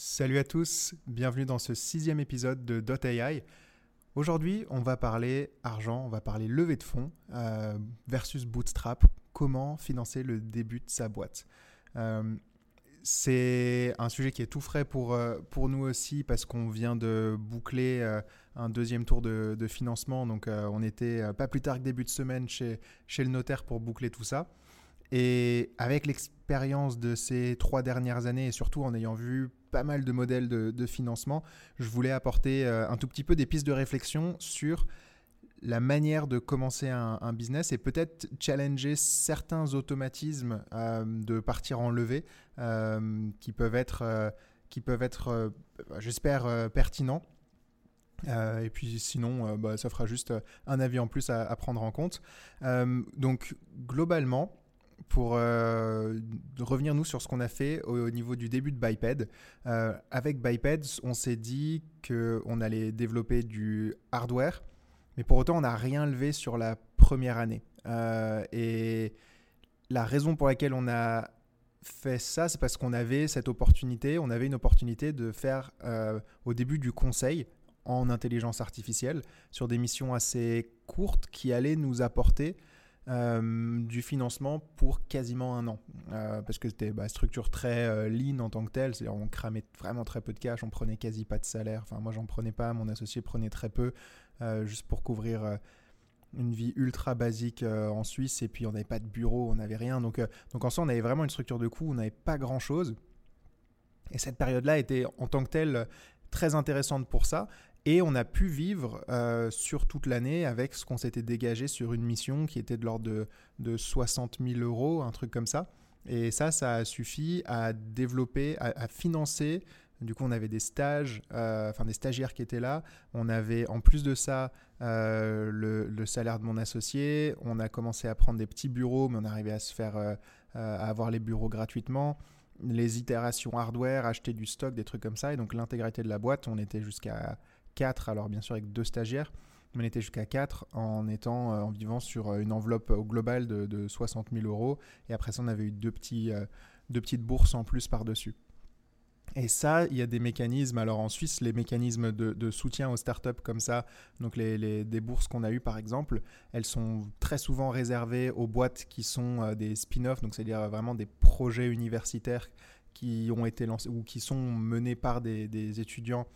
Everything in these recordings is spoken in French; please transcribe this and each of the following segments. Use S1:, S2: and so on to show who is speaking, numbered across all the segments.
S1: Salut à tous, bienvenue dans ce sixième épisode de Dot.ai. Aujourd'hui, on va parler argent, on va parler levée de fonds euh, versus bootstrap, comment financer le début de sa boîte. Euh, c'est un sujet qui est tout frais pour, euh, pour nous aussi parce qu'on vient de boucler un deuxième tour de, de financement. Donc on était pas plus tard que début de semaine chez, chez le notaire pour boucler tout ça. Et avec l'expérience de ces trois dernières années, et surtout en ayant vu pas mal de modèles de, financement, je voulais apporter euh, un tout petit peu des pistes de réflexion sur la manière de commencer un, business et peut-être challenger certains automatismes euh, de partir en levée euh, qui peuvent être, qui peuvent être j'espère, pertinents. et puis sinon, bah, ça fera juste un avis en plus à prendre en compte. donc globalement, pour euh, revenir nous sur ce qu'on a fait au, niveau du début de Biped. Euh, avec Biped, on s'est dit qu'on allait développer du hardware, mais pour autant, on n'a rien levé sur la première année. Euh, et la raison pour laquelle on a fait ça, c'est parce qu'on avait cette opportunité, on avait une opportunité de faire au début du conseil en intelligence artificielle sur des missions assez courtes qui allaient nous apporter euh, du financement pour quasiment un an. Euh, parce que c'était bah, structure très euh, lean en tant que telle, c'est-à-dire on cramait vraiment très peu de cash, on prenait quasi pas de salaire. Enfin, moi, j'en prenais pas, mon associé prenait très peu, juste pour couvrir une vie ultra basique en Suisse. Et puis, on n'avait pas de bureau, on n'avait rien. Donc, donc, en soi, on avait vraiment une structure de coût, on n'avait pas grand-chose. Et cette période-là était en tant que telle très intéressante pour ça. Et on a pu vivre euh, sur toute l'année avec ce qu'on s'était dégagé sur une mission qui était de l'ordre de, de 60 000 euros, un truc comme ça. Et ça, ça a suffi à développer, à, financer. Du coup, on avait des stages, euh, enfin des stagiaires qui étaient là. On avait, en plus de ça, euh, le, salaire de mon associé. On a commencé à prendre des petits bureaux, mais on arrivait à se faire, à avoir les bureaux gratuitement. Les itérations hardware, acheter du stock, des trucs comme ça. Et donc, l'intégralité de la boîte, on était jusqu'à 4, alors bien sûr avec deux stagiaires, on était jusqu'à 4 en étant euh, en vivant sur euh, une enveloppe au global de, 60 000 euros. Et après ça, on avait eu deux, petits, euh, deux petites bourses en plus par-dessus. Et ça, il y a des mécanismes. Alors en Suisse, les mécanismes de, soutien aux startups comme ça, donc les, des bourses qu'on a eues par exemple, elles sont très souvent réservées aux boîtes qui sont des spin-offs, donc c'est-à-dire vraiment des projets universitaires qui ont été lancés ou qui sont menés par des étudiants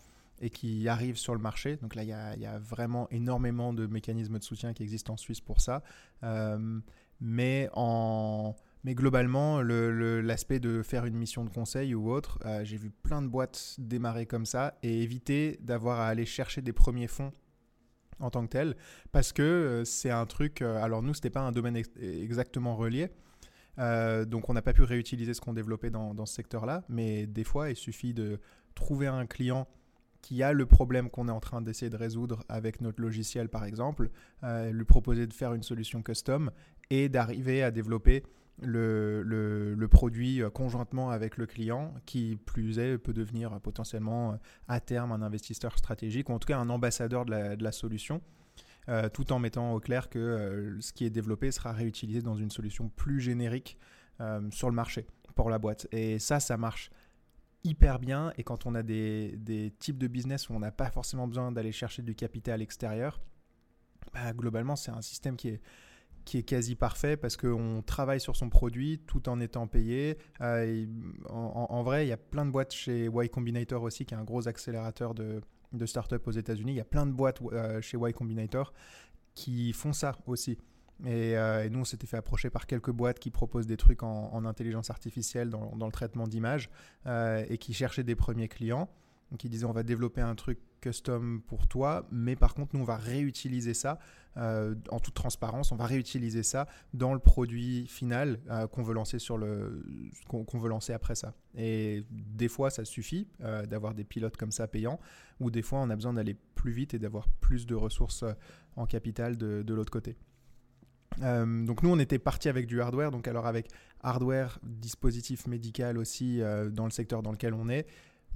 S1: et qui arrivent sur le marché. Donc là, il y a, vraiment énormément de mécanismes de soutien qui existent en Suisse pour ça. Euh, mais, en, mais globalement, l'aspect de faire une mission de conseil ou autre, euh, j'ai vu plein de boîtes démarrer comme ça et éviter d'avoir à aller chercher des premiers fonds en tant que tel, parce que euh, c'est un truc, alors nous, ce n'était pas un domaine exactement relié, donc on n'a pas pu réutiliser ce qu'on développait dans, dans ce secteur-là, mais des fois, il suffit de trouver un client qui a le problème qu'on est en train d'essayer de résoudre avec notre logiciel par exemple, euh, lui proposer de faire une solution custom et d'arriver à développer le, produit euh, conjointement avec le client qui plus est peut devenir potentiellement euh, à terme un investisseur stratégique ou en tout cas un ambassadeur de la solution. tout en mettant au clair que ce qui est développé sera réutilisé dans une solution plus générique sur le marché pour la boîte. Et ça, ça marche hyper bien. Et quand on a des, des types de business où on n'a pas forcément besoin d'aller chercher du capital extérieur, bah, globalement, c'est un système qui est, qui est quasi parfait parce qu'on travaille sur son produit tout en étant payé. Euh, en, vrai, il y a plein de boîtes chez Y Combinator aussi, qui est un gros accélérateur de, de start-up aux États-Unis. Il y a plein de boîtes euh, chez Y Combinator qui font ça aussi. Euh, et, nous, on s'était fait approcher par quelques boîtes qui proposent des trucs en, intelligence artificielle dans, le traitement d'images euh, et qui cherchaient des premiers clients. Qui disaient on va développer un truc custom pour toi, mais par contre, nous, on va réutiliser ça euh, en toute transparence. On va réutiliser ça dans le produit final qu'on veut lancer veut lancer après ça. Et des fois, ça suffit d'avoir des pilotes comme ça payants, ou des fois, on a besoin d'aller plus vite et d'avoir plus de ressources en capital de l'autre côté. Euh, donc nous, on était parti avec du hardware, donc alors avec hardware, dispositif médical aussi euh, dans le secteur dans lequel on est.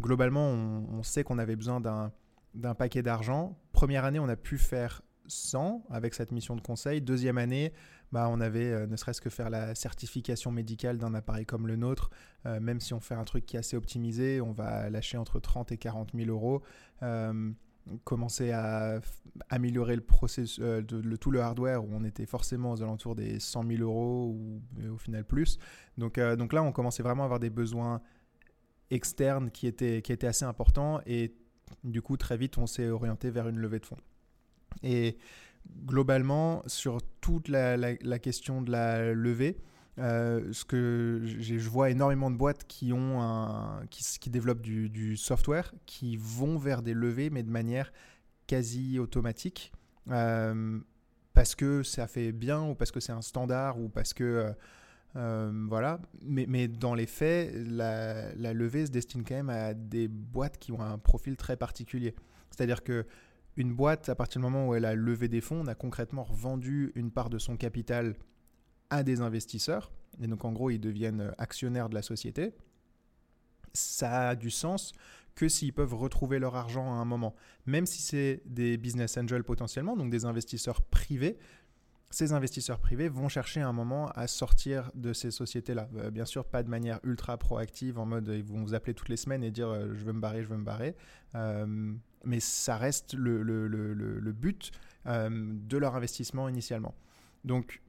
S1: Globalement, on, sait qu'on avait besoin d'un paquet d'argent. Première année, on a pu faire 100 avec cette mission de conseil. Deuxième année, bah, on avait ne serait-ce que faire la certification médicale d'un appareil comme le nôtre. même si on fait un truc qui est assez optimisé, on va lâcher entre 30 et 40 000 euros commencer à améliorer le processus, de, tout le hardware où on était forcément aux alentours des 100 000 euros ou au final plus. Donc, donc là, on commençait vraiment à avoir des besoins externes qui étaient, qui étaient assez importants et du coup, très vite, on s'est orienté vers une levée de fonds. Et globalement, sur toute la, question de la levée, euh, ce que je vois énormément de boîtes qui ont un, qui, développent du, software, qui vont vers des levées, mais de manière quasi automatique, euh, parce que ça fait bien ou parce que c'est un standard ou parce que euh, voilà. Mais, mais, dans les faits, la, la, levée se destine quand même à des boîtes qui ont un profil très particulier. C'est-à-dire que une boîte, à partir du moment où elle a levé des fonds, on a concrètement revendu une part de son capital à des investisseurs. Et donc, en gros, ils deviennent actionnaires de la société. Ça a du sens que s'ils peuvent retrouver leur argent à un moment. Même si c'est des business angels potentiellement, donc des investisseurs privés, ces investisseurs privés vont chercher un moment à sortir de ces sociétés-là. Euh, bien sûr, pas de manière ultra proactive, en mode ils vont vous appeler toutes les semaines et dire euh, je veux me barrer, je veux me barrer. Euh, mais ça reste le but de leur investissement initialement. Donc,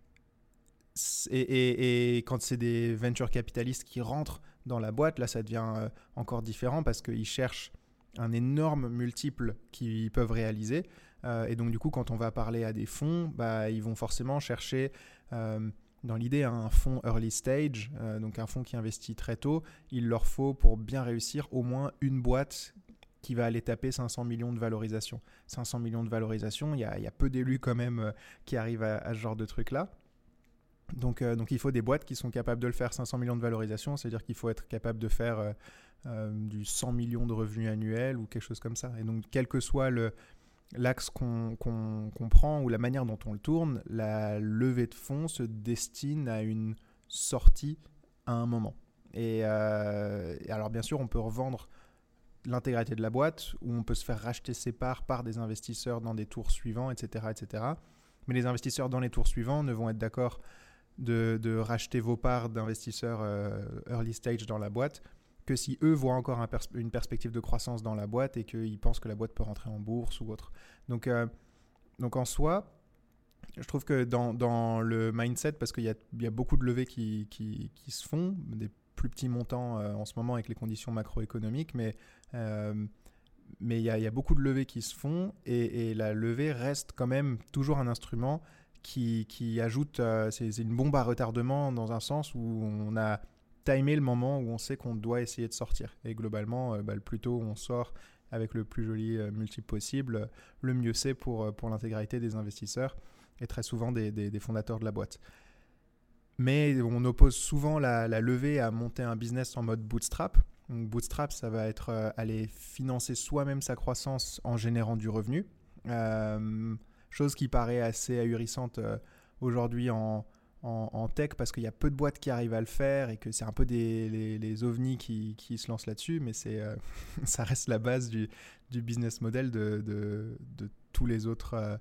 S1: et, quand c'est des venture capitalistes qui rentrent dans la boîte, là ça devient encore différent parce qu'ils cherchent un énorme multiple qu'ils peuvent réaliser. Euh, et donc, du coup, quand on va parler à des fonds, bah, ils vont forcément chercher, euh, dans l'idée, un fonds early stage, euh, donc un fonds qui investit très tôt. Il leur faut, pour bien réussir, au moins une boîte qui va aller taper 500 millions de valorisation. 500 millions de valorisation, il y a, peu d'élus quand même qui arrivent à, ce genre de truc-là. Donc, donc il faut des boîtes qui sont capables de le faire. 500 millions de valorisation, c'est-à-dire qu'il faut être capable de faire du 100 millions de revenus annuels ou quelque chose comme ça. Et donc, quel que soit l'axe qu'on comprend ou la manière dont on le tourne, la levée de fonds se destine à une sortie à un moment. Et, euh, alors bien sûr, on peut revendre l'intégralité de la boîte ou on peut se faire racheter ses parts par des investisseurs dans des tours suivants, etc. etc. Mais les investisseurs dans les tours suivants ne vont être d'accord de, racheter vos parts d'investisseurs euh, early stage dans la boîte que si eux voient encore une perspective de croissance dans la boîte et qu'ils pensent que la boîte peut rentrer en bourse ou autre. Donc, euh, donc en soi, je trouve que dans, dans le mindset, parce qu'il y a, y a, beaucoup de levées qui, qui, se font, des plus petits montants euh, en ce moment avec les conditions macroéconomiques, mais, mais il y, a, y, a, beaucoup de levées qui se font et, la levée reste quand même toujours un instrument qui, ajoute, c'est une bombe à retardement dans un sens où on a timer le moment où on sait qu'on doit essayer de sortir. Et globalement, euh, bah, le plus tôt on sort avec le plus joli euh, multiple possible, le mieux c'est pour, euh, pour l'intégralité des investisseurs et très souvent des, fondateurs de la boîte. Mais on oppose souvent la, levée à monter un business en mode bootstrap. Bootstrap, ça va être aller financer soi-même sa croissance en générant du revenu. Chose qui paraît assez ahurissante aujourd'hui en, en, tech parce qu'il y a peu de boîtes qui arrivent à le faire et que c'est un peu des, les, ovnis qui, qui, se lancent là-dessus, mais euh, ça reste la base du, du business model de, de, tous les autres. Euh,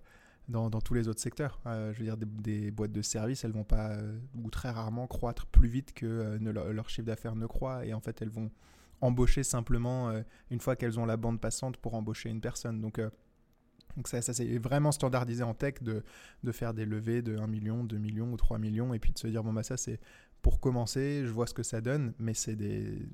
S1: dans, dans, tous les autres secteurs. Euh, je veux dire, des, boîtes de services, elles vont pas, ou très rarement, croître plus vite que leur, chiffre d'affaires ne croît. Et en fait, elles vont embaucher simplement une fois qu'elles ont la bande passante pour embaucher une personne. Donc, donc ça, c'est vraiment standardisé en tech de, de, faire des levées de 1 million, 2 millions ou 3 millions et puis de se dire, bon, bah ça c'est pour commencer, je vois ce que ça donne, mais c'est des...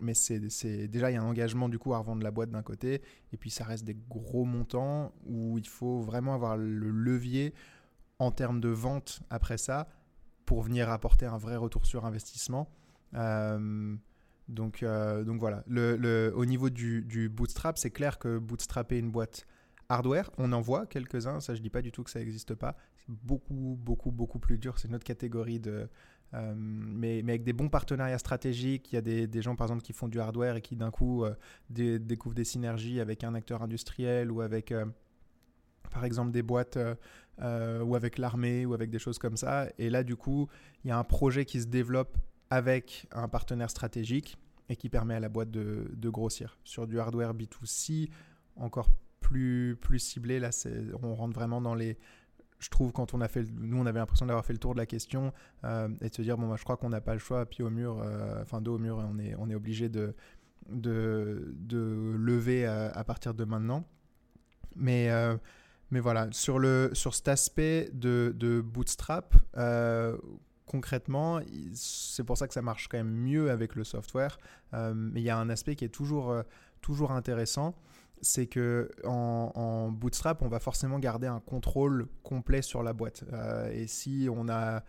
S1: Mais c'est déjà, il y a un engagement du coup à revendre la boîte d'un côté, et puis ça reste des gros montants où il faut vraiment avoir le levier en termes de vente après ça pour venir apporter un vrai retour sur investissement. Euh, donc, euh, donc voilà, le, le, au niveau du, du bootstrap, c'est clair que bootstrapper une boîte Hardware, on en voit quelques-uns, ça je dis pas du tout que ça n'existe pas. C'est beaucoup, beaucoup, beaucoup plus dur. C'est notre catégorie de. Euh, mais, mais, avec des bons partenariats stratégiques, il y a des, des, gens par exemple qui font du hardware et qui d'un coup euh, découvrent des synergies avec un acteur industriel ou avec euh, par exemple des boîtes ou avec l'armée ou avec des choses comme ça. Et là du coup, il y a un projet qui se développe avec un partenaire stratégique et qui permet à la boîte de, grossir. Sur du hardware B2C, encore plus, ciblé. Là, on rentre vraiment dans les. je trouve, quand on a fait, nous, on avait l'impression d'avoir fait le tour de la question et de se dire, bon, bah, je crois qu'on n'a pas le choix, pied au mur, enfin, dos au mur, on est, on est obligé de, de, de lever à, partir de maintenant. Mais, mais voilà, sur, le, sur cet aspect de, de Bootstrap, concrètement, c'est pour ça que ça marche quand même mieux avec le software. mais il y a un aspect qui est toujours, toujours intéressant c'est que en, Bootstrap, on va forcément garder un contrôle complet sur la boîte. Euh, et si on a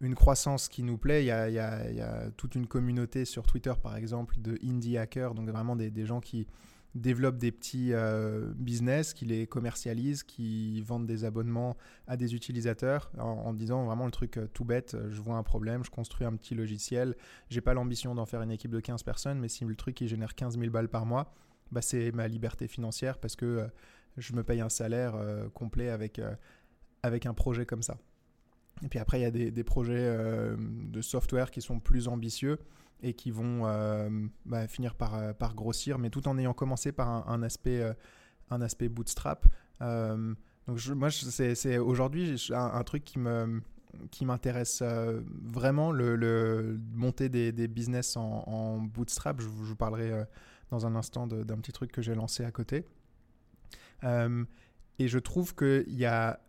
S1: une croissance qui nous plaît, il y, a, toute une communauté sur Twitter, par exemple, de indie hackers, donc vraiment des, gens qui développent des petits euh, business, qui les commercialisent, qui vendent des abonnements à des utilisateurs en, disant vraiment le truc euh, tout bête, je vois un problème, je construis un petit logiciel, j'ai pas l'ambition d'en faire une équipe de 15 personnes, mais si le truc il génère 15 000 balles par mois, bah, c'est ma liberté financière parce que euh, je me paye un salaire euh, complet avec, euh, avec un projet comme ça. Et puis après, il y a des, projets de software qui sont plus ambitieux et qui vont bah, finir par, grossir, mais tout en ayant commencé par un, aspect, un aspect bootstrap. donc moi, c'est aujourd'hui un, un, truc qui qui m'intéresse vraiment, le, monter des, business en, bootstrap. Je vous parlerai dans un instant d'un petit truc que j'ai lancé à côté. Euh, et je trouve qu'il y a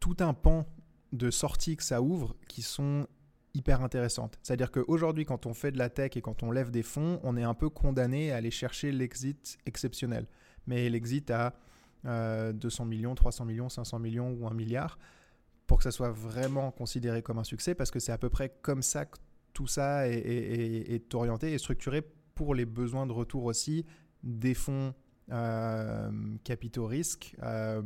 S1: tout un pan de sorties que ça ouvre qui sont hyper intéressantes. C'est-à-dire qu'aujourd'hui, quand on fait de la tech et quand on lève des fonds, on est un peu condamné à aller chercher l'exit exceptionnel. Mais l'exit à 200 euh, millions, 300 millions, 500 millions ou 1 milliard, pour que ça soit vraiment considéré comme un succès, parce que c'est à peu près comme ça que tout ça est orienté et structuré pour les besoins de retour aussi des fonds euh, capitaux risques euh,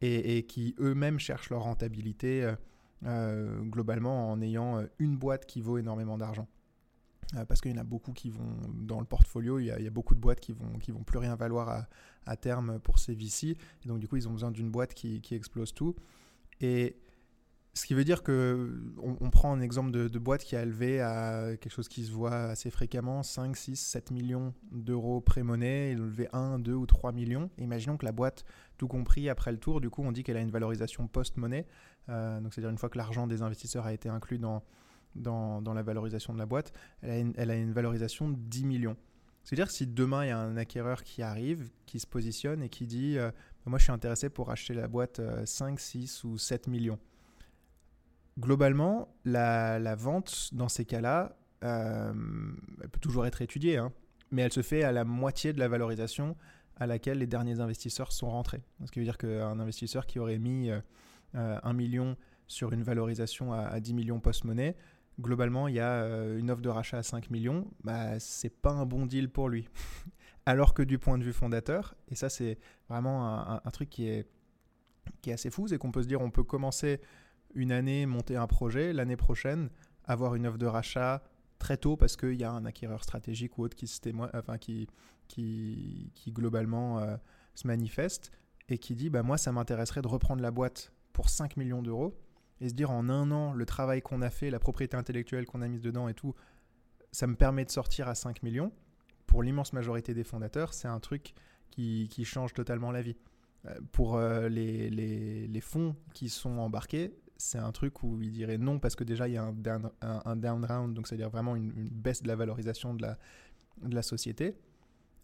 S1: et, qui eux-mêmes cherchent leur rentabilité euh, globalement en ayant une boîte qui vaut énormément d'argent. parce qu'il y en a beaucoup qui vont dans le portfolio, il y a, beaucoup de boîtes qui vont, qui vont plus rien valoir à, à terme pour ces VC. Et donc du coup, ils ont besoin d'une boîte qui, qui explose tout. Et ce qui veut dire que on, prend un exemple de, boîte qui a élevé à quelque chose qui se voit assez fréquemment, 5, 6, 7 millions d'euros pré-monnaie, il a levé 1, 2 ou 3 millions. imaginons que la boîte, tout compris, après le tour, du coup, on dit qu'elle a une valorisation post-monnaie. Euh, donc, c'est-à-dire une fois que l'argent des investisseurs a été inclus dans, dans, la valorisation de la boîte, elle a une, elle a une valorisation de 10 millions. C'est-à-dire si demain, il y a un acquéreur qui arrive, qui se positionne et qui dit euh, Moi, je suis intéressé pour acheter la boîte 5, euh, 6 ou 7 millions globalement, la, vente dans ces cas-là, euh, elle peut toujours être étudiée, hein, mais elle se fait à la moitié de la valorisation à laquelle les derniers investisseurs sont rentrés. Ce qui veut dire qu'un investisseur qui aurait mis euh, 1 euh, million sur une valorisation à, 10 millions post-monnaie, globalement, il y a euh, une offre de rachat à 5 millions, bah, c'est pas un bon deal pour lui. Alors que du point de vue fondateur, et ça c'est vraiment un, un, truc qui est, qui est assez fou, c'est qu'on peut se dire on peut commencer une année monter un projet, l'année prochaine avoir une offre de rachat très tôt parce qu'il y a un acquéreur stratégique ou autre qui, se enfin, qui, qui, qui globalement euh, se manifeste et qui dit bah, Moi, ça m'intéresserait de reprendre la boîte pour 5 millions d'euros et se dire en un an, le travail qu'on a fait, la propriété intellectuelle qu'on a mise dedans et tout, ça me permet de sortir à 5 millions. Pour l'immense majorité des fondateurs, c'est un truc qui, qui, change totalement la vie. Euh, pour euh, les, les fonds qui sont embarqués, c'est un truc où il dirait non parce que déjà il y a un down, un, down round, donc c'est-à-dire vraiment une, baisse de la valorisation de la, de la société,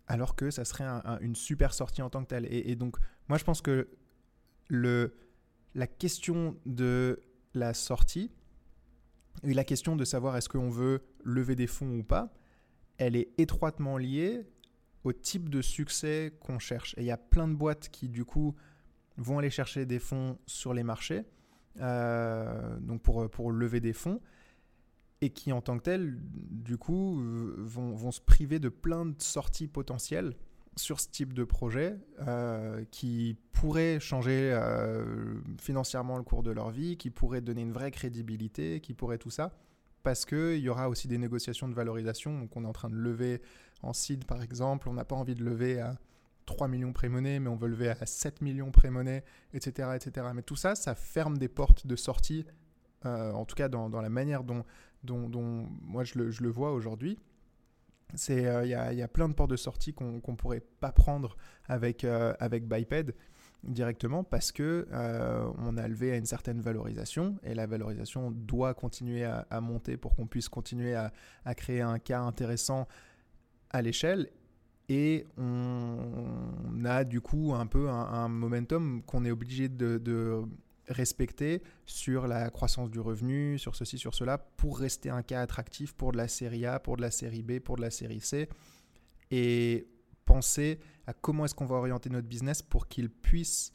S1: alors que ça serait une super sortie en tant que telle. Et, donc moi je pense que le, la question de la sortie et la question de savoir est-ce qu'on veut lever des fonds ou pas, elle est étroitement liée au type de succès qu'on cherche. Et il y a plein de boîtes qui du coup vont aller chercher des fonds sur les marchés euh, donc pour, pour lever des fonds, et qui en tant que tel, du coup, euh, vont, vont, se priver de plein de sorties potentielles sur ce type de projet euh, qui pourraient changer financièrement le cours de leur vie, qui pourraient donner une vraie crédibilité, qui pourraient tout ça, parce qu'il y aura aussi des négociations de valorisation. Donc on est en train de lever en seed par exemple, on n'a pas envie de lever à 3 millions pré-monnaie, mais on veut lever à 7 millions pré-monnaie, etc., etc. Mais tout ça, ça ferme des portes de sortie, euh, en tout cas dans, la manière dont, dont, dont, moi je le, vois aujourd'hui. Euh, il y, a, plein de portes de sortie qu'on ne pourrait pas prendre avec, euh, avec Biped. directement parce que on a levé à une certaine valorisation et la valorisation doit continuer à, monter pour qu'on puisse continuer à, créer un cas intéressant à l'échelle et on a du coup un peu un, momentum qu'on est obligé de, respecter sur la croissance du revenu, sur ceci, sur cela, pour rester un cas attractif pour de la série A, pour de la série B, pour de la série C, et penser à comment est-ce qu'on va orienter notre business pour qu'il puisse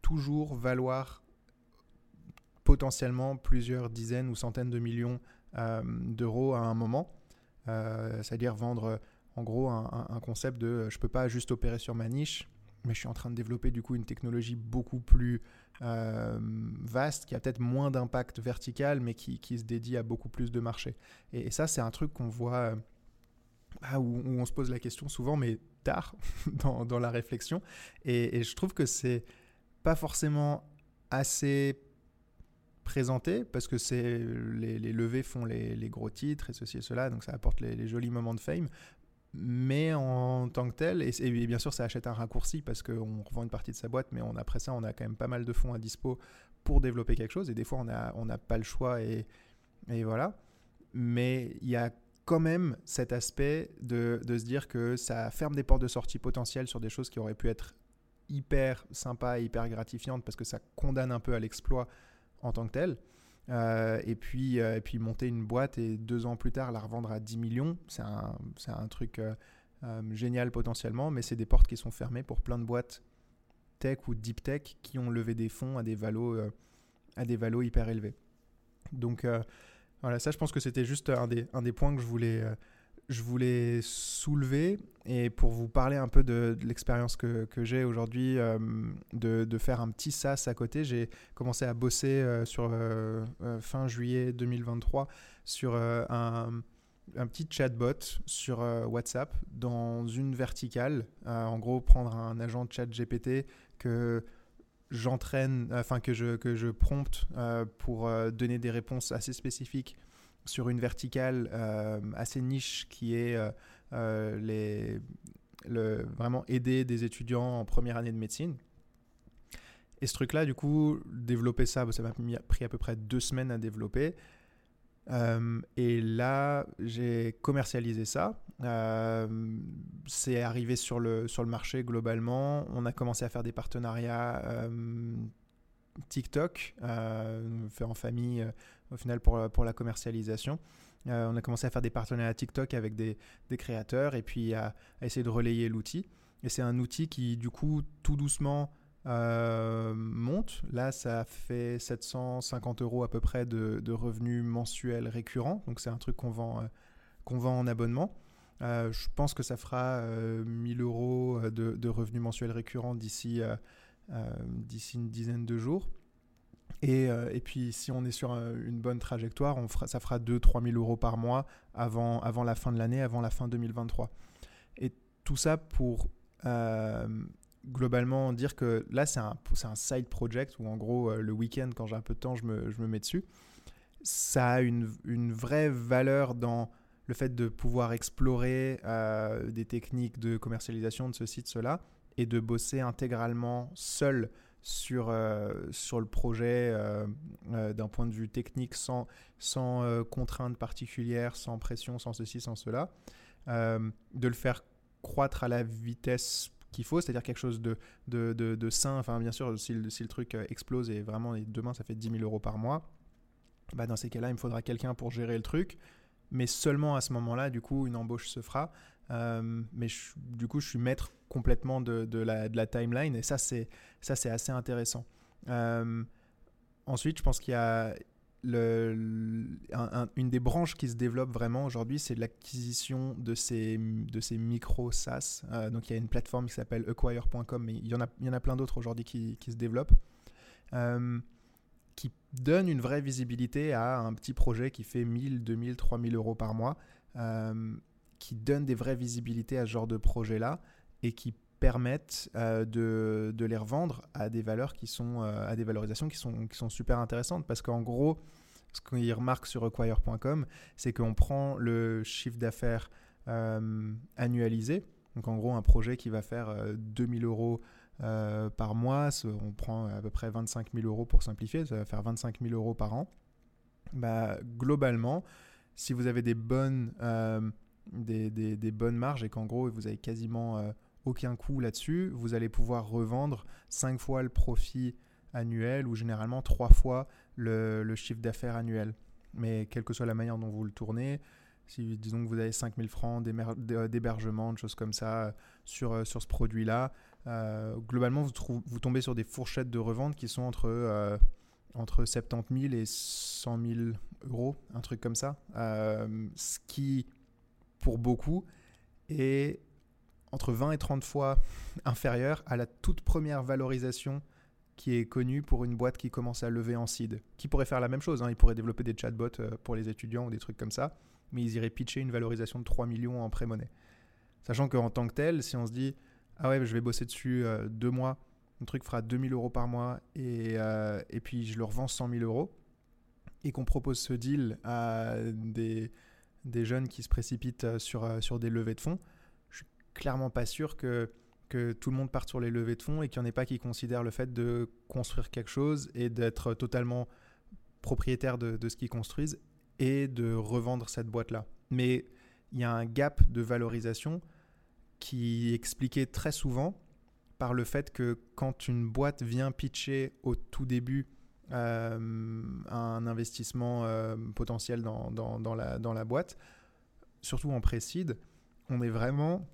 S1: toujours valoir potentiellement plusieurs dizaines ou centaines de millions euh, d'euros à un moment, euh, c'est-à-dire vendre en gros un, concept de euh, je peux pas juste opérer sur ma niche, mais je suis en train de développer du coup une technologie beaucoup plus euh, vaste, qui a peut-être moins d'impact vertical, mais qui, qui, se dédie à beaucoup plus de marchés. Et, ça, c'est un truc qu'on voit, euh, ah, où, on se pose la question souvent, mais tard dans, la réflexion. Et, je trouve que c'est pas forcément assez présenté parce que c'est les, levées font les, gros titres et ceci et cela donc ça apporte les, jolis moments de fame mais en tant que tel, et, bien sûr ça achète un raccourci parce qu'on revend une partie de sa boîte, mais après ça on a quand même pas mal de fonds à dispo pour développer quelque chose, et des fois on n'a on pas le choix, et, et voilà. Mais il y a quand même cet aspect de, de, se dire que ça ferme des portes de sortie potentielles sur des choses qui auraient pu être hyper sympas hyper gratifiantes parce que ça condamne un peu à l'exploit en tant que tel. Euh, et, puis, euh, et puis monter une boîte et deux ans plus tard la revendre à 10 millions, c'est un, un, truc euh, génial potentiellement, mais c'est des portes qui sont fermées pour plein de boîtes tech ou deep tech qui ont levé des fonds à des valos, à des valos hyper élevés. Donc voilà, ça je pense que c'était juste un des, un des points que je voulais je voulais soulever et pour vous parler un peu de, l'expérience que, j'ai aujourd'hui euh, de, de, faire un petit SaaS à côté, j'ai commencé à bosser euh, sur euh, fin juillet 2023 sur un, un, petit chatbot sur WhatsApp dans une verticale. en gros, prendre un agent de chat GPT que j'entraîne, enfin que je, que je prompte pour donner des réponses assez spécifiques sur une verticale euh, assez niche qui est euh, euh, les, le, vraiment aider des étudiants en première année de médecine. Et ce truc-là, du coup, développer ça, ça m'a pris à peu près deux semaines à développer. et là, j'ai commercialisé ça. c'est arrivé sur le, sur le marché globalement. On a commencé à faire des partenariats TikTok, fait en famille au final pour, euh, la commercialisation. Euh, on a commencé à faire des partenariats TikTok avec des, créateurs et puis à, essayer de relayer l'outil. Et c'est un outil qui, du coup, tout doucement euh, monte. Là, ça fait 750 euros à peu près de, revenus mensuels récurrents. Donc, c'est un truc qu'on vend, en abonnement. je pense que ça fera 1000 euros de, revenus mensuels récurrents d'ici une dizaine de jours. Euh, et, puis, si on est sur euh, une bonne trajectoire, ça fera 2-3 000 euros par mois avant, avant la fin de l'année, avant la fin 2023. Et tout ça pour euh, globalement dire que là, c'est un, un, side project où, en gros, le week-end, quand j'ai un peu de temps, je me, je me, mets dessus. Ça a une, une, vraie valeur dans le fait de pouvoir explorer des techniques de commercialisation de ceci, de cela, et de bosser intégralement seul sur, euh, sur le projet euh, euh, d'un point de vue technique sans, sans contraintes particulières, sans pression, sans ceci, sans cela. de le faire croître à la vitesse qu'il faut, c'est-à-dire quelque chose de, de, de, sain. Enfin, bien sûr, si le, si le truc explose et vraiment demain ça fait 10 000 euros par mois, bah dans ces cas-là, il me faudra quelqu'un pour gérer le truc. Mais seulement à ce moment-là, du coup, une embauche se fera. Mais du coup, je suis maître complètement de, la, timeline et ça c'est assez intéressant. Euh, ensuite, je pense qu'il y a une des branches qui se développe vraiment aujourd'hui, c'est l'acquisition de ces, de ces micro SaaS. Euh, donc il y a une plateforme qui s'appelle acquire.com, mais il y en a, il y en a plein d'autres aujourd'hui qui, qui, se développent, euh, qui donne une vraie visibilité à un petit projet qui fait 1000, 2000, 3000 euros par mois, qui donne des vraies visibilités à ce genre de projet-là et qui permettent euh, de, de, les revendre à des valeurs qui sont euh, à des valorisations qui sont, qui sont super intéressantes parce qu'en gros ce qu'ils remarquent sur acquire.com c'est qu'on prend le chiffre d'affaires euh, annualisé donc en gros un projet qui va faire 2000 euros par mois, on prend à peu près 25 000 euros pour simplifier, ça va faire 25 000 euros par an. Bah, globalement, si vous avez des bonnes, des, bonnes marges et qu'en gros vous avez quasiment aucun coût là-dessus, vous allez pouvoir revendre 5 fois le profit annuel ou généralement 3 fois le, chiffre d'affaires annuel. Mais quelle que soit la manière dont vous le tournez, si disons que vous avez 5000 francs d'hébergement, de choses comme ça euh, sur, euh, sur ce produit-là, euh, globalement vous, vous, tombez sur des fourchettes de revente qui sont entre, entre 70 000 et 100 000 euros, un truc comme ça. ce qui, pour beaucoup, est entre 20 et 30 fois inférieur à la toute première valorisation qui est connue pour une boîte qui commence à lever en seed, qui pourrait faire la même chose. Hein. Ils pourraient développer des chatbots euh, pour les étudiants ou des trucs comme ça, mais ils iraient pitcher une valorisation de 3 millions en pré-monnaie. Sachant qu'en tant que tel, si on se dit, ah ouais, je vais bosser dessus euh, deux mois, le truc fera 2000 euros par mois et, euh, et puis je le revends 100 000 euros, et qu'on propose ce deal à des, des jeunes qui se précipitent sur, sur des levées de fonds, clairement pas sûr que, que tout le monde parte sur les levées de fonds et qu'il n'y en ait pas qui considèrent le fait de construire quelque chose et d'être totalement propriétaire de, de ce qu'ils construisent et de revendre cette boîte-là. Mais il y a un gap de valorisation qui est expliqué très souvent par le fait que quand une boîte vient pitcher au tout début euh, un investissement euh, potentiel dans, dans, la, dans la boîte, surtout en précide, on est vraiment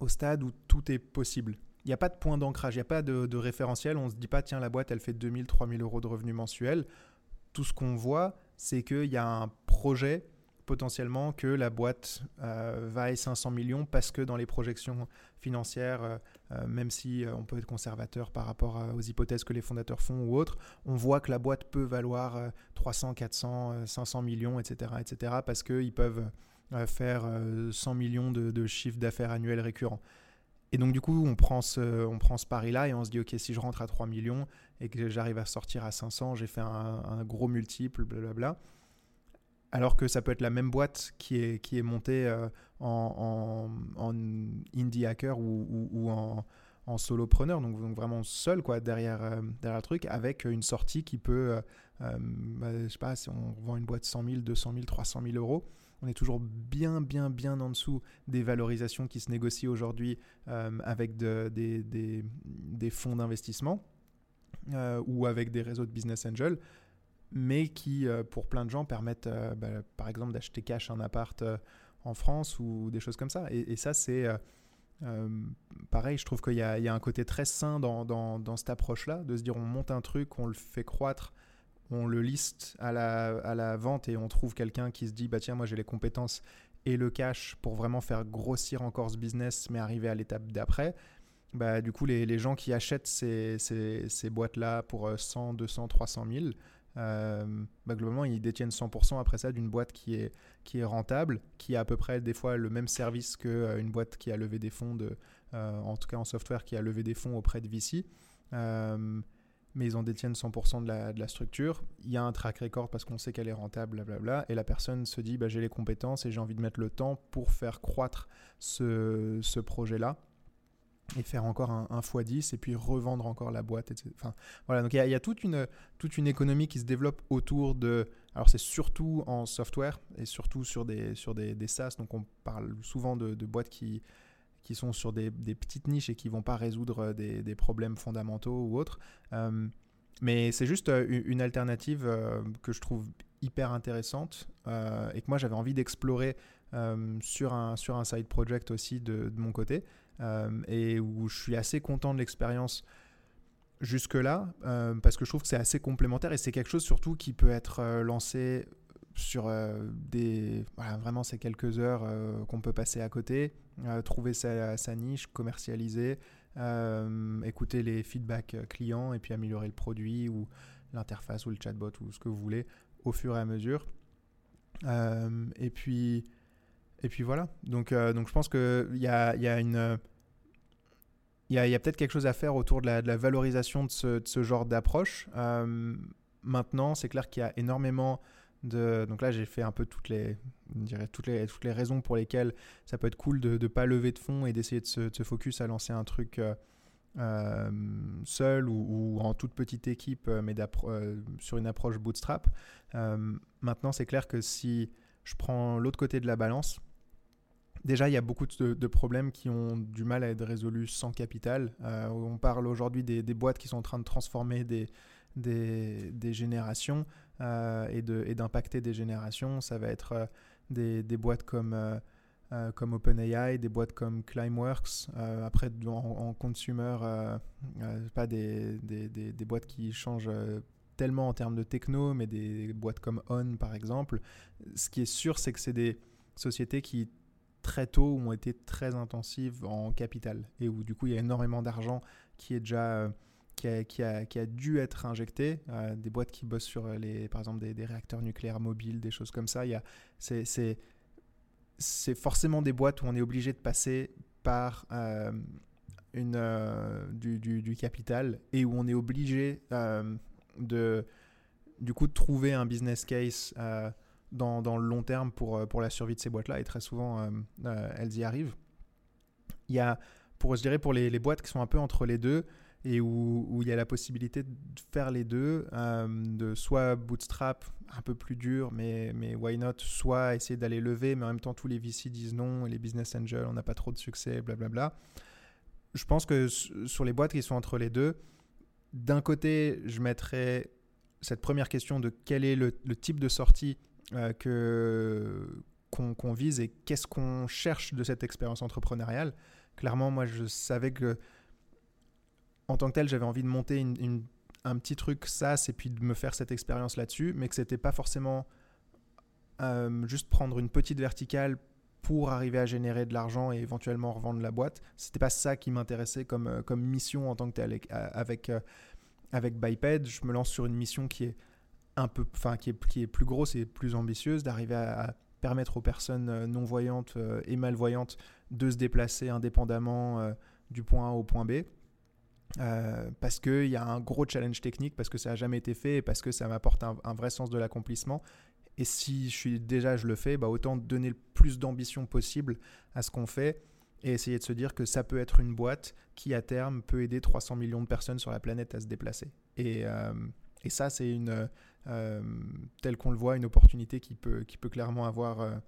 S1: au stade où tout est possible. Il n'y a pas de point d'ancrage, il n'y a pas de, référentiel. On ne se dit pas, tiens, la boîte, elle fait 2000, 3000 euros de revenus mensuels. Tout ce qu'on voit, c'est qu'il y a un projet potentiellement que la boîte euh, vaille 500 millions parce que dans les projections financières, euh, euh, même si on peut être conservateur par rapport aux hypothèses que les fondateurs font ou autres, on voit que la boîte peut valoir 300, 400, 500 millions, etc., etc., parce qu'ils peuvent faire 100 euh, millions de, de chiffre d'affaires annuel récurrent. Et donc, du coup, on prend ce, on prend ce pari-là et on se dit, OK, si je rentre à 3 millions et que j'arrive à sortir à 500, j'ai fait un, gros multiple, blablabla. Alors que ça peut être la même boîte qui est, qui est montée euh, en, indie hacker ou, en, en, solopreneur, donc, vraiment seul quoi, derrière, euh, derrière le truc, avec une sortie qui peut, euh, bah, je sais pas, si on vend une boîte 100 000, 200 000, 300 000 euros, on est toujours bien, bien, bien en dessous des valorisations qui se négocient aujourd'hui euh, avec des, fonds d'investissement euh, ou avec des réseaux de business angels, mais qui, euh, pour plein de gens, permettent, bah, par exemple, d'acheter cash un appart en France ou des choses comme ça. Et, ça, c'est... pareil, je trouve qu'il y, a un côté très sain dans, dans cette approche-là, de se dire on monte un truc, on le fait croître on le liste à la, à la vente et on trouve quelqu'un qui se dit bah tiens moi j'ai les compétences et le cash pour vraiment faire grossir encore ce business mais arriver à l'étape d'après bah, du coup les, les, gens qui achètent ces, ces, ces boîtes là pour 100 200 300 000 bah, globalement ils détiennent 100% après ça d'une boîte qui est, qui est rentable qui a à peu près des fois le même service qu'une euh, boîte qui a levé des fonds euh, en tout cas en software qui a levé des fonds auprès de VC mais ils en détiennent 100% de la, de la, structure. Il y a un track record parce qu'on sait qu'elle est rentable, blablabla, et la personne se dit bah, j'ai les compétences et j'ai envie de mettre le temps pour faire croître ce, ce projet-là et faire encore un, un x10 et puis revendre encore la boîte. Etc. Enfin, voilà, donc il y a, toute, une, toute une économie qui se développe autour de... Alors c'est surtout en software et surtout sur des, sur des, SaaS, donc on parle souvent de, boîtes qui qui sont sur des, petites niches et qui vont pas résoudre euh, des, problèmes fondamentaux ou autres. Euh, mais c'est juste euh, une alternative que je trouve hyper intéressante et que moi j'avais envie d'explorer sur, un, sur un side project aussi de mon côté et où je suis assez content de l'expérience jusque-là parce que je trouve que c'est assez complémentaire et c'est quelque chose surtout qui peut être lancé sur euh, des vraiment ces quelques heures euh, qu'on peut passer à côté, euh, trouver sa, niche, commercialiser, écouter les feedbacks clients et puis améliorer le produit ou l'interface ou le chatbot ou ce que vous voulez au fur et à mesure. et puis et puis voilà. Donc donc je pense que il y a, y a une il y a, peut-être quelque chose à faire autour de la, de valorisation de ce, de genre d'approche. maintenant, c'est clair qu'il y a énormément donc là, j'ai fait un peu toutes les, toutes, les, toutes les raisons pour lesquelles ça peut être cool de ne pas lever de fonds et d'essayer de se, focus à lancer un truc euh, seul ou, en toute petite équipe, mais sur une approche bootstrap. maintenant, c'est clair que si je prends l'autre côté de la balance, Déjà, il y a beaucoup de, problèmes qui ont du mal à être résolus sans capital. on parle aujourd'hui des, boîtes qui sont en train de transformer des, générations et d'impacter des générations. Ça va être des, boîtes comme euh, OpenAI, des boîtes comme Climeworks, euh, après en, consumer, euh, pas des, boîtes qui changent tellement en termes de techno, mais des boîtes comme On par exemple. Ce qui est sûr, c'est que c'est des sociétés qui très tôt ont été très intensives en capital et où du coup il y a énormément d'argent qui est déjà a, qui, a, qui a, dû être injecté. des boîtes qui bossent sur les, par exemple des, réacteurs nucléaires mobiles, des choses comme ça. C'est, forcément des boîtes où on est obligé de passer par euh, une, euh, du, capital et où on est obligé euh, de, du coup, de trouver un business case dans, dans, le long terme pour, pour la survie de ces boîtes-là. Et très souvent, elles y arrivent. Il y a, pour, je dirais, pour les, les, boîtes qui sont un peu entre les deux, et où, où, il y a la possibilité de faire les deux, euh, de soit bootstrap un peu plus dur, mais, mais why not, soit essayer d'aller lever, mais en même temps tous les VC disent non, et les business angels, on n'a pas trop de succès, blablabla. Je pense que sur les boîtes qui sont entre les deux, d'un côté, je mettrais cette première question de quel est le, type de sortie euh, que qu'on vise et qu'est-ce qu'on cherche de cette expérience entrepreneuriale. Clairement, moi, je savais que en tant que tel, j'avais envie de monter un petit truc SaaS et puis de me faire cette expérience là-dessus, mais que c'était pas forcément euh, juste prendre une petite verticale pour arriver à générer de l'argent et éventuellement revendre la boîte. C'était pas ça qui m'intéressait comme, euh, comme mission en tant que tel. Avec, euh, avec, Biped, je me lance sur une mission qui est un peu, enfin qui est, qui est plus grosse et plus ambitieuse, d'arriver à, permettre aux personnes non voyantes et malvoyantes de se déplacer indépendamment du point A au point B. Euh, parce qu'il y a un gros challenge technique, parce que ça n'a jamais été fait et parce que ça m'apporte un, vrai sens de l'accomplissement. Et si je suis déjà je le fais, bah autant donner le plus d'ambition possible à ce qu'on fait et essayer de se dire que ça peut être une boîte qui à terme peut aider 300 millions de personnes sur la planète à se déplacer. Et, euh, et ça, c'est une, euh, tel qu'on le voit, une opportunité qui peut, qui peut clairement avoir,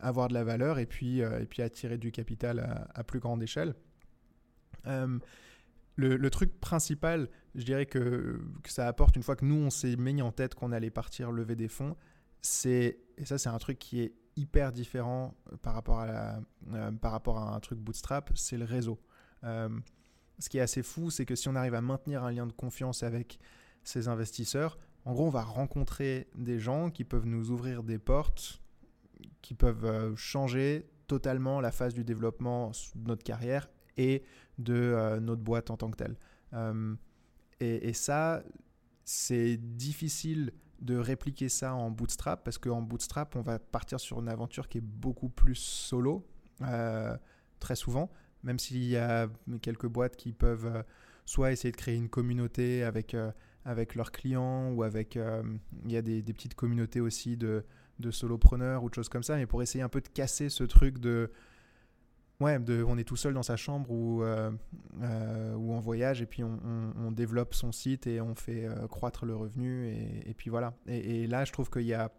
S1: avoir de la valeur et puis, et puis attirer du capital à, plus grande échelle le, truc principal, je dirais que, ça apporte une fois que nous, on s'est mis en tête qu'on allait partir lever des fonds, c'est, et ça c'est un truc qui est hyper différent par rapport à, euh, par rapport à un truc bootstrap, c'est le réseau. Euh, ce qui est assez fou, c'est que si on arrive à maintenir un lien de confiance avec ces investisseurs, en gros, on va rencontrer des gens qui peuvent nous ouvrir des portes, qui peuvent euh, changer totalement la phase du développement de notre carrière et de euh, notre boîte en tant que telle. Euh, et, ça, c'est difficile de répliquer ça en bootstrap parce qu'en bootstrap, on va partir sur une aventure qui est beaucoup plus solo, très souvent, même s'il y a quelques boîtes qui peuvent soit essayer de créer une communauté avec, avec leurs clients ou avec. il y a des, des, petites communautés aussi de, de solopreneurs ou de choses comme ça, mais pour essayer un peu de casser ce truc de Ouais, on est tout seul dans sa chambre ou, euh, euh, en voyage et puis on, développe son site et on fait euh, croître le revenu et, puis voilà. Et, là, je trouve qu'il y a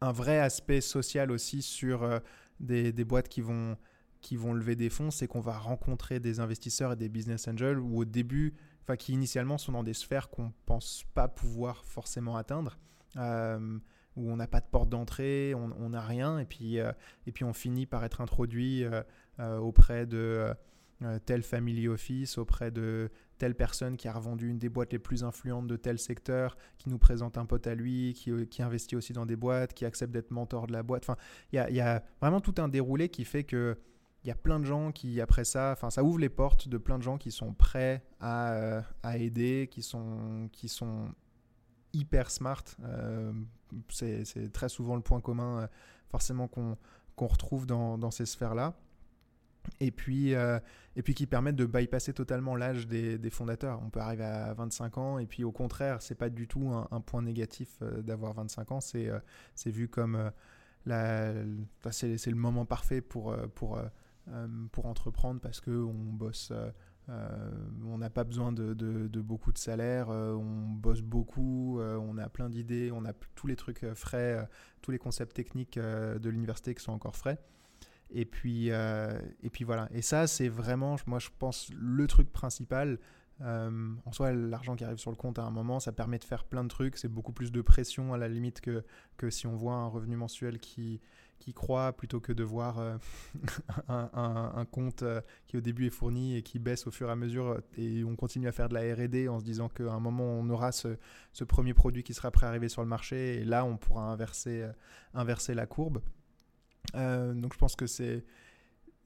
S1: un vrai aspect social aussi sur des, boîtes qui vont, qui vont lever des fonds, c'est qu'on va rencontrer des investisseurs et des business angels ou au début, qui initialement sont dans des sphères qu'on pense pas pouvoir forcément atteindre où on n'a pas de porte d'entrée, on n'a rien, et puis, euh, et puis on finit par être introduit euh, euh, auprès de tel family office, auprès de telle personne qui a revendu une des boîtes les plus influentes de tel secteur, qui nous présente un pote à lui, qui, qui investit aussi dans des boîtes, qui accepte d'être mentor de la boîte. Enfin, il y y a, vraiment tout un déroulé qui fait que il y a plein de gens qui, après ça, enfin, ça ouvre les portes de plein de gens qui sont prêts à, à aider, qui sont, qui sont hyper smart. Euh, c'est très souvent le point commun, euh, forcément, qu'on retrouve dans, dans ces sphères-là. Et puis, euh, et puis qui permettent de bypasser totalement l'âge des, fondateurs. On peut arriver à 25 ans, et puis au contraire, c'est pas du tout un, point négatif d'avoir 25 ans. C'est vu comme c'est le moment parfait pour, pour, pour entreprendre parce qu'on bosse on n'a pas besoin de, beaucoup de salaire, on bosse beaucoup, on a plein d'idées, on a tous les trucs frais, tous les concepts techniques de l'université qui sont encore frais. Et puis, et puis voilà. Et ça, c'est vraiment, moi, je pense, le truc principal. Euh, en soi, l'argent qui arrive sur le compte à un moment, ça permet de faire plein de trucs. C'est beaucoup plus de pression à la limite que, que si on voit un revenu mensuel qui, qui croît plutôt que de voir euh, un, compte euh, qui au début est fourni et qui baisse au fur et à mesure et on continue à faire de la RD en se disant qu'à un moment on aura ce, premier produit qui sera prêt à arriver sur le marché et là on pourra inverser, inverser la courbe. donc je pense que c'est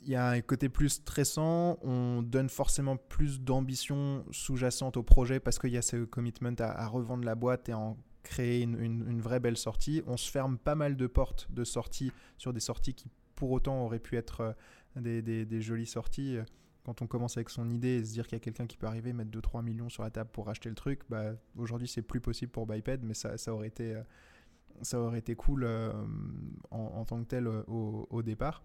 S1: il y a un côté plus stressant, on donne forcément plus d'ambition sous-jacente au projet parce qu'il y a ce commitment à, revendre la boîte et à en créer une, vraie belle sortie. On se ferme pas mal de portes de sortie sur des sorties qui pour autant auraient pu être euh, des, jolies sorties. Quand on commence avec son idée et se dire qu'il y a quelqu'un qui peut arriver, mettre 2-3 millions sur la table pour acheter le truc, bah, aujourd'hui c'est plus possible pour Biped, mais ça, aurait été... Euh, ça aurait été cool euh, en, tant que tel au départ.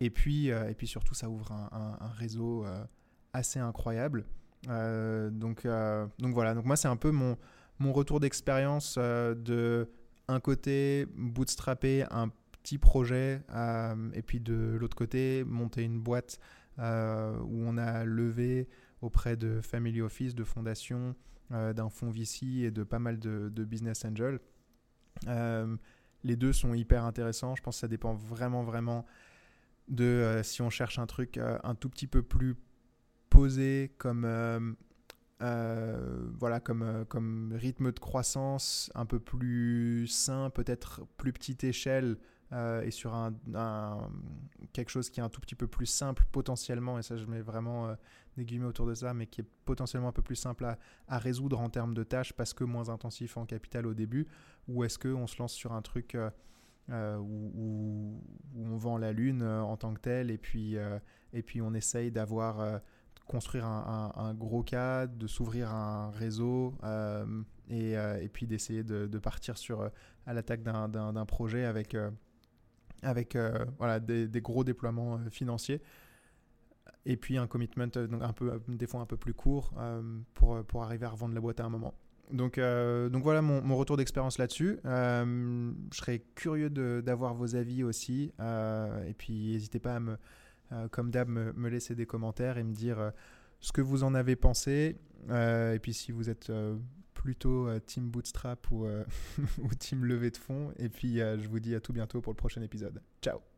S1: Et puis, et puis surtout, ça ouvre un, réseau assez incroyable. Donc, donc voilà, donc moi c'est un peu mon, mon retour d'expérience de un côté bootstrapper un petit projet et puis de l'autre côté monter une boîte où on a levé auprès de Family Office, de fondations, d'un fonds VC et de pas mal de, business angels. les deux sont hyper intéressants. Je pense que ça dépend vraiment, vraiment de euh, si on cherche un truc euh, un tout petit peu plus posé comme euh, voilà comme, comme rythme de croissance un peu plus sain peut-être plus petite échelle et sur un, quelque chose qui est un tout petit peu plus simple potentiellement et ça je mets vraiment des guillemets autour de ça mais qui est potentiellement un peu plus simple à, à résoudre en termes de tâches parce que moins intensif en capital au début ou est-ce qu'on se lance sur un truc euh, où, on vend la lune euh, en tant que tel et puis, euh, et puis on essaye d'avoir construire un, gros cas, de s'ouvrir un réseau et, et, puis d'essayer de, partir sur, à l'attaque d'un projet avec, avec voilà, des, gros déploiements financiers. Et puis un commitment donc un peu, des fois un peu plus court pour, pour arriver à revendre la boîte à un moment. Donc, euh, donc voilà mon, retour d'expérience là-dessus. Euh, je serais curieux d'avoir vos avis aussi. Euh, et puis n'hésitez pas à me, comme d'hab, me, laisser des commentaires et me dire ce que vous en avez pensé. et puis si vous êtes plutôt team bootstrap ou, ou team levée de fonds. Et puis je vous dis à tout bientôt pour le prochain épisode. Ciao